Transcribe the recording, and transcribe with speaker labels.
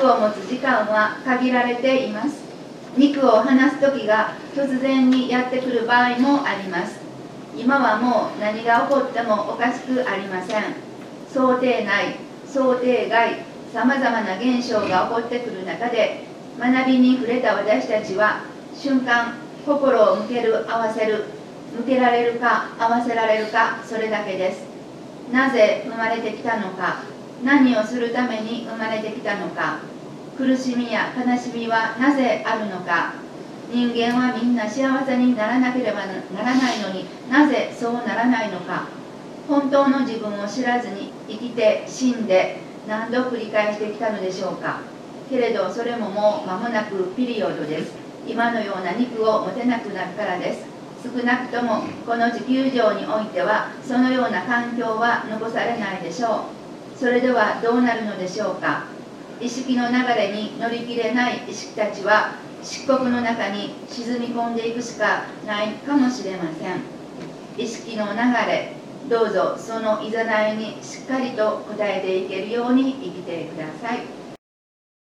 Speaker 1: 肉を持つ時間は限られています。肉を離す時が突然にやってくる場合もあります。今はもう何が起こってもおかしくありません。想定内想定外さまざまな現象が起こってくる中で学びに触れた私たちは瞬間心を向ける合わせる向けられるか合わせられるかそれだけです。なぜ生まれてきたのか。何をするために生まれてきたのか。苦しみや悲しみはなぜあるのか。人間はみんな幸せにならなければならないのになぜそうならないのか。本当の自分を知らずに生きて死んで何度繰り返してきたのでしょうか。けれどそれももう間もなくピリオドです。今のような肉を持てなくなるからです。少なくともこの地球上においてはそのような環境は残されないでしょう。それではどうなるのでしょうか。意識の流れに乗り切れない意識たちは漆黒の中に沈み込んでいくしかないかもしれません。意識の流れどうぞそのいざないにしっかりと応えていけるように生きてください。